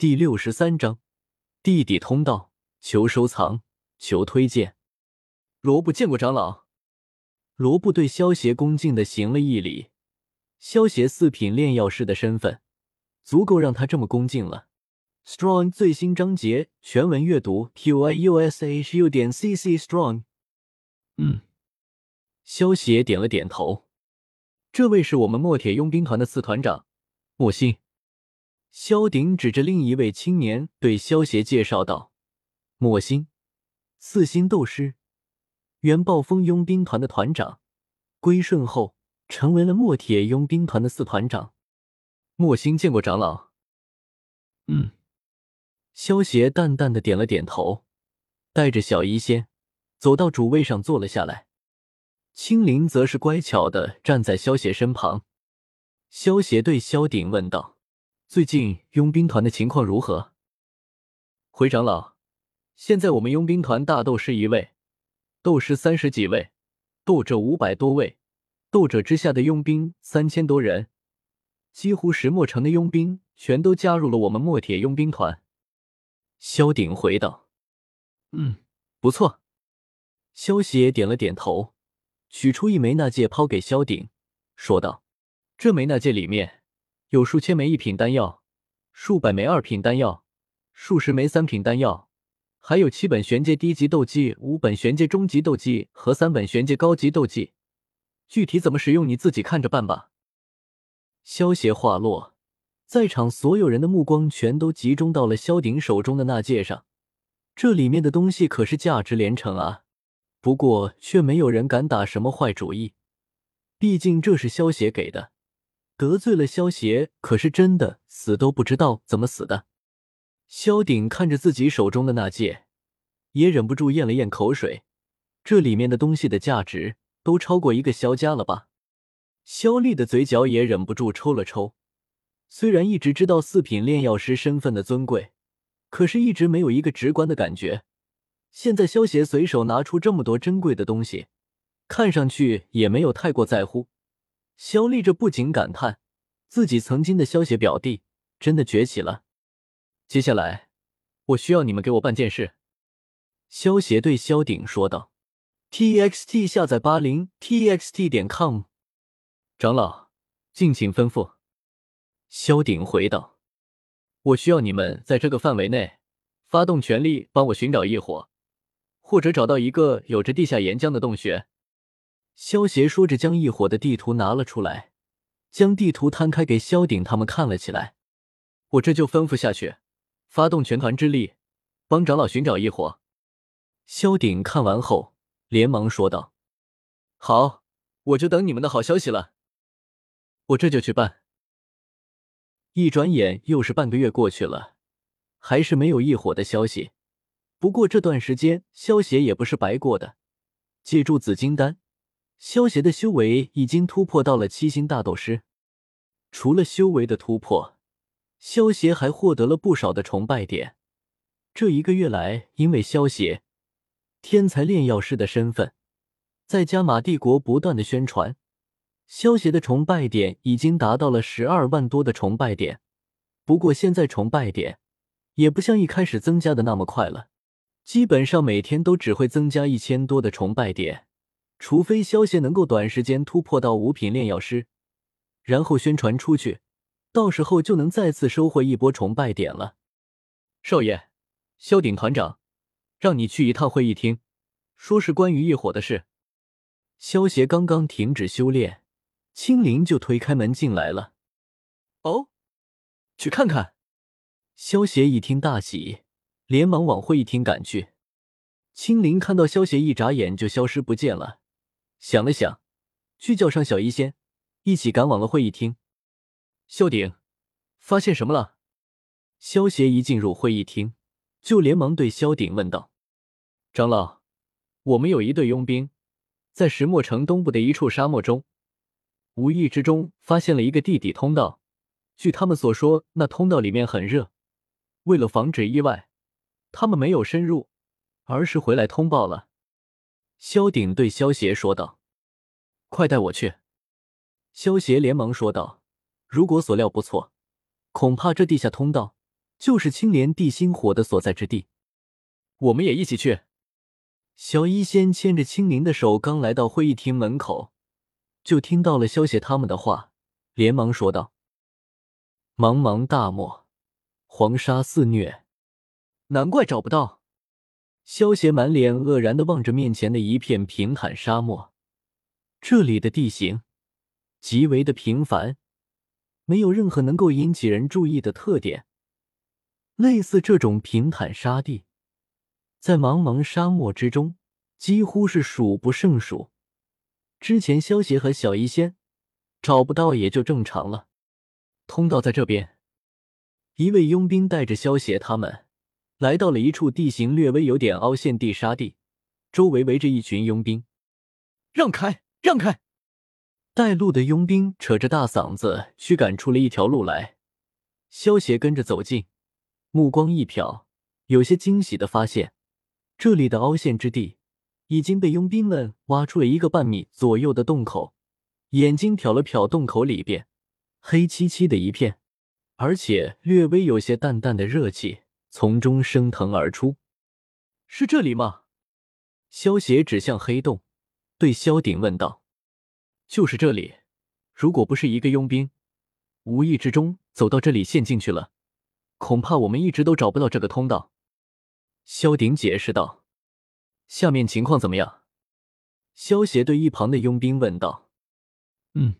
第六十三章地底通道，求收藏，求推荐。罗布见过长老。罗布对萧协恭敬的行了一礼。萧协四品炼药师的身份，足够让他这么恭敬了。Strong 最新章节全文阅读：q i u s h u 点 c c strong。嗯，萧协点了点头。这位是我们墨铁佣兵团的四团长莫心。萧鼎指着另一位青年，对萧协介绍道：“莫心，四星斗师，原暴风佣兵团的团长，归顺后成为了墨铁佣兵团的四团长。”莫心见过长老。嗯，萧协淡淡的点了点头，带着小医仙走到主位上坐了下来。青灵则是乖巧的站在萧协身旁。萧协对萧鼎问道。最近佣兵团的情况如何？回长老，现在我们佣兵团大斗师一位，斗师三十几位，斗者五百多位，斗者之下的佣兵三千多人，几乎石墨城的佣兵全都加入了我们墨铁佣兵团。萧鼎回道：“嗯，不错。”萧协点了点头，取出一枚纳戒抛给萧鼎，说道：“这枚纳戒里面。”有数千枚一品丹药，数百枚二品丹药，数十枚三品丹药，还有七本玄阶低级斗技、五本玄阶中级斗技和三本玄阶高级斗技。具体怎么使用，你自己看着办吧。萧协话落，在场所有人的目光全都集中到了萧鼎手中的那戒上。这里面的东西可是价值连城啊！不过却没有人敢打什么坏主意，毕竟这是萧邪给的。得罪了萧邪，可是真的死都不知道怎么死的。萧鼎看着自己手中的那戒，也忍不住咽了咽口水。这里面的东西的价值都超过一个萧家了吧？萧丽的嘴角也忍不住抽了抽。虽然一直知道四品炼药师身份的尊贵，可是一直没有一个直观的感觉。现在萧邪随手拿出这么多珍贵的东西，看上去也没有太过在乎。萧丽这不禁感叹，自己曾经的萧邪表弟真的崛起了。接下来，我需要你们给我办件事。萧邪对萧鼎说道：“txt 下载八零 txt 点 com。”长老，敬请吩咐。萧鼎回道：“我需要你们在这个范围内发动全力帮我寻找异火，或者找到一个有着地下岩浆的洞穴。”萧协说着，将异火的地图拿了出来，将地图摊开给萧鼎他们看了起来。我这就吩咐下去，发动全团之力，帮长老寻找异火。萧鼎看完后，连忙说道：“好，我就等你们的好消息了。我这就去办。”一转眼又是半个月过去了，还是没有异火的消息。不过这段时间，萧协也不是白过的，借助紫金丹。萧协的修为已经突破到了七星大斗师。除了修为的突破，萧协还获得了不少的崇拜点。这一个月来，因为萧协天才炼药师的身份，在加玛帝国不断的宣传，萧协的崇拜点已经达到了十二万多的崇拜点。不过现在崇拜点也不像一开始增加的那么快了，基本上每天都只会增加一千多的崇拜点。除非萧协能够短时间突破到五品炼药师，然后宣传出去，到时候就能再次收获一波崇拜点了。少爷，萧鼎团长，让你去一趟会议厅，说是关于异火的事。萧协刚刚停止修炼，青灵就推开门进来了。哦，去看看。萧协一听大喜，连忙往会议厅赶去。青灵看到萧协，一眨眼就消失不见了。想了想，去叫上小医仙，一起赶往了会议厅。萧鼎，发现什么了？萧协一进入会议厅，就连忙对萧鼎问道：“长老，我们有一队佣兵，在石墨城东部的一处沙漠中，无意之中发现了一个地底通道。据他们所说，那通道里面很热。为了防止意外，他们没有深入，而是回来通报了。”萧鼎对萧协说道：“快带我去。”萧协连忙说道：“如果所料不错，恐怕这地下通道就是青莲地心火的所在之地。我们也一起去。小医仙牵着青灵的手，刚来到会议厅门口，就听到了萧邪他们的话，连忙说道：“茫茫大漠，黄沙肆虐，难怪找不到。”萧邪满脸愕然的望着面前的一片平坦沙漠，这里的地形极为的平凡，没有任何能够引起人注意的特点。类似这种平坦沙地。在茫茫沙漠之中，几乎是数不胜数。之前萧协和小医仙找不到也就正常了。通道在这边。一位佣兵带着萧协他们来到了一处地形略微有点凹陷地沙地，周围围着一群佣兵。让开，让开！带路的佣兵扯着大嗓子驱赶出了一条路来。萧协跟着走近，目光一瞟，有些惊喜的发现。这里的凹陷之地已经被佣兵们挖出了一个半米左右的洞口，眼睛瞟了瞟洞口里边，黑漆漆的一片，而且略微有些淡淡的热气从中升腾而出。是这里吗？萧邪指向黑洞，对萧鼎问道：“就是这里。如果不是一个佣兵无意之中走到这里陷进去了，恐怕我们一直都找不到这个通道。”萧鼎解释道：“下面情况怎么样？”萧协对一旁的佣兵问道：“嗯，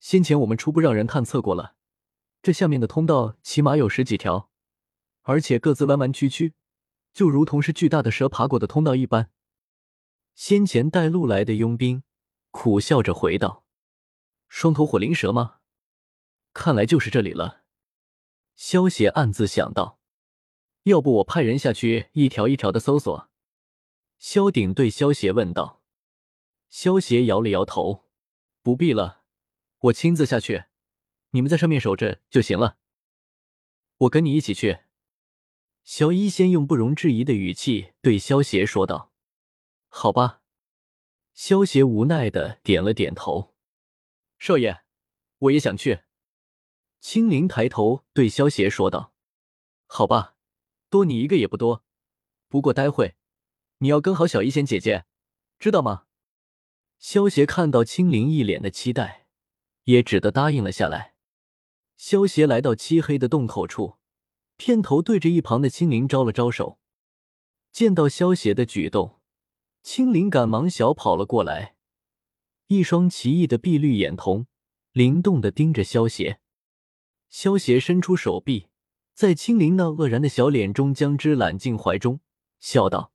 先前我们初步让人探测过了，这下面的通道起码有十几条，而且各自弯弯曲曲，就如同是巨大的蛇爬过的通道一般。”先前带路来的佣兵苦笑着回道：“双头火灵蛇吗？看来就是这里了。”萧协暗自想到。要不我派人下去一条一条的搜索。萧鼎对萧邪问道。萧邪摇了摇头，不必了，我亲自下去，你们在上面守着就行了。我跟你一起去。萧一仙用不容置疑的语气对萧邪说道。好吧。萧邪无奈的点了点头。少爷，我也想去。青灵抬头对萧邪说道。好吧。多你一个也不多，不过待会你要跟好小医仙姐姐，知道吗？萧协看到青灵一脸的期待，也只得答应了下来。萧协来到漆黑的洞口处，片头对着一旁的青灵招了招手。见到萧邪的举动，青灵赶忙小跑了过来，一双奇异的碧绿眼瞳灵动的盯着萧邪。萧邪伸出手臂。在青灵那愕然的小脸中，将之揽进怀中，笑道：“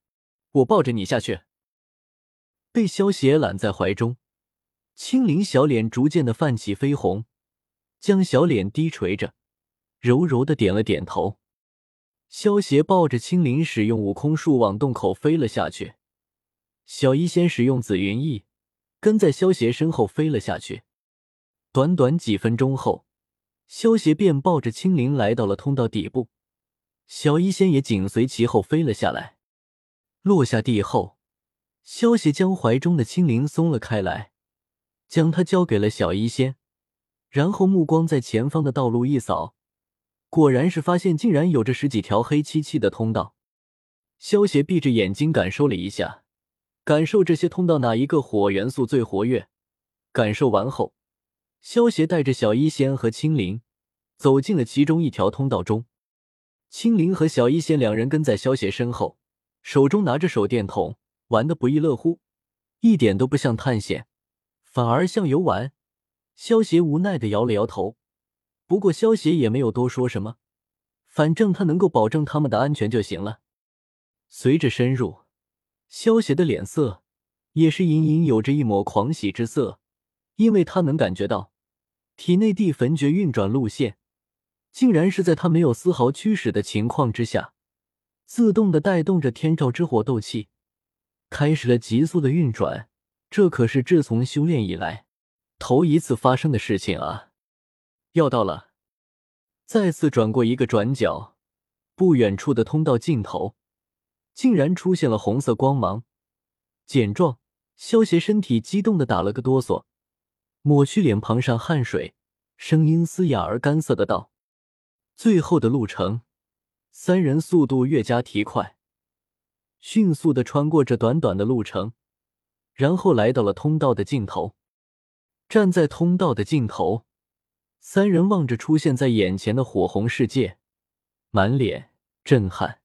我抱着你下去。”被萧邪揽在怀中，青灵小脸逐渐的泛起绯红，将小脸低垂着，柔柔的点了点头。萧邪抱着青灵，使用悟空术往洞口飞了下去。小医仙使用紫云翼，跟在萧邪身后飞了下去。短短几分钟后。萧协便抱着青灵来到了通道底部，小医仙也紧随其后飞了下来。落下地后，萧协将怀中的青灵松了开来，将它交给了小医仙，然后目光在前方的道路一扫，果然是发现竟然有着十几条黑漆漆的通道。萧协闭着眼睛感受了一下，感受这些通道哪一个火元素最活跃。感受完后。萧协带着小医仙和青灵走进了其中一条通道中，青灵和小医仙两人跟在萧协身后，手中拿着手电筒，玩得不亦乐乎，一点都不像探险，反而像游玩。萧协无奈的摇了摇头，不过萧协也没有多说什么，反正他能够保证他们的安全就行了。随着深入，萧协的脸色也是隐隐有着一抹狂喜之色，因为他能感觉到。体内地焚诀运转路线，竟然是在他没有丝毫驱使的情况之下，自动的带动着天照之火斗气，开始了急速的运转。这可是自从修炼以来头一次发生的事情啊！要到了，再次转过一个转角，不远处的通道尽头，竟然出现了红色光芒。见状，萧协身体激动的打了个哆嗦。抹去脸庞上汗水，声音嘶哑而干涩的道：“最后的路程三人速度越加提快，迅速的穿过这短短的路程，然后来到了通道的尽头。站在通道的尽头，三人望着出现在眼前的火红世界，满脸震撼。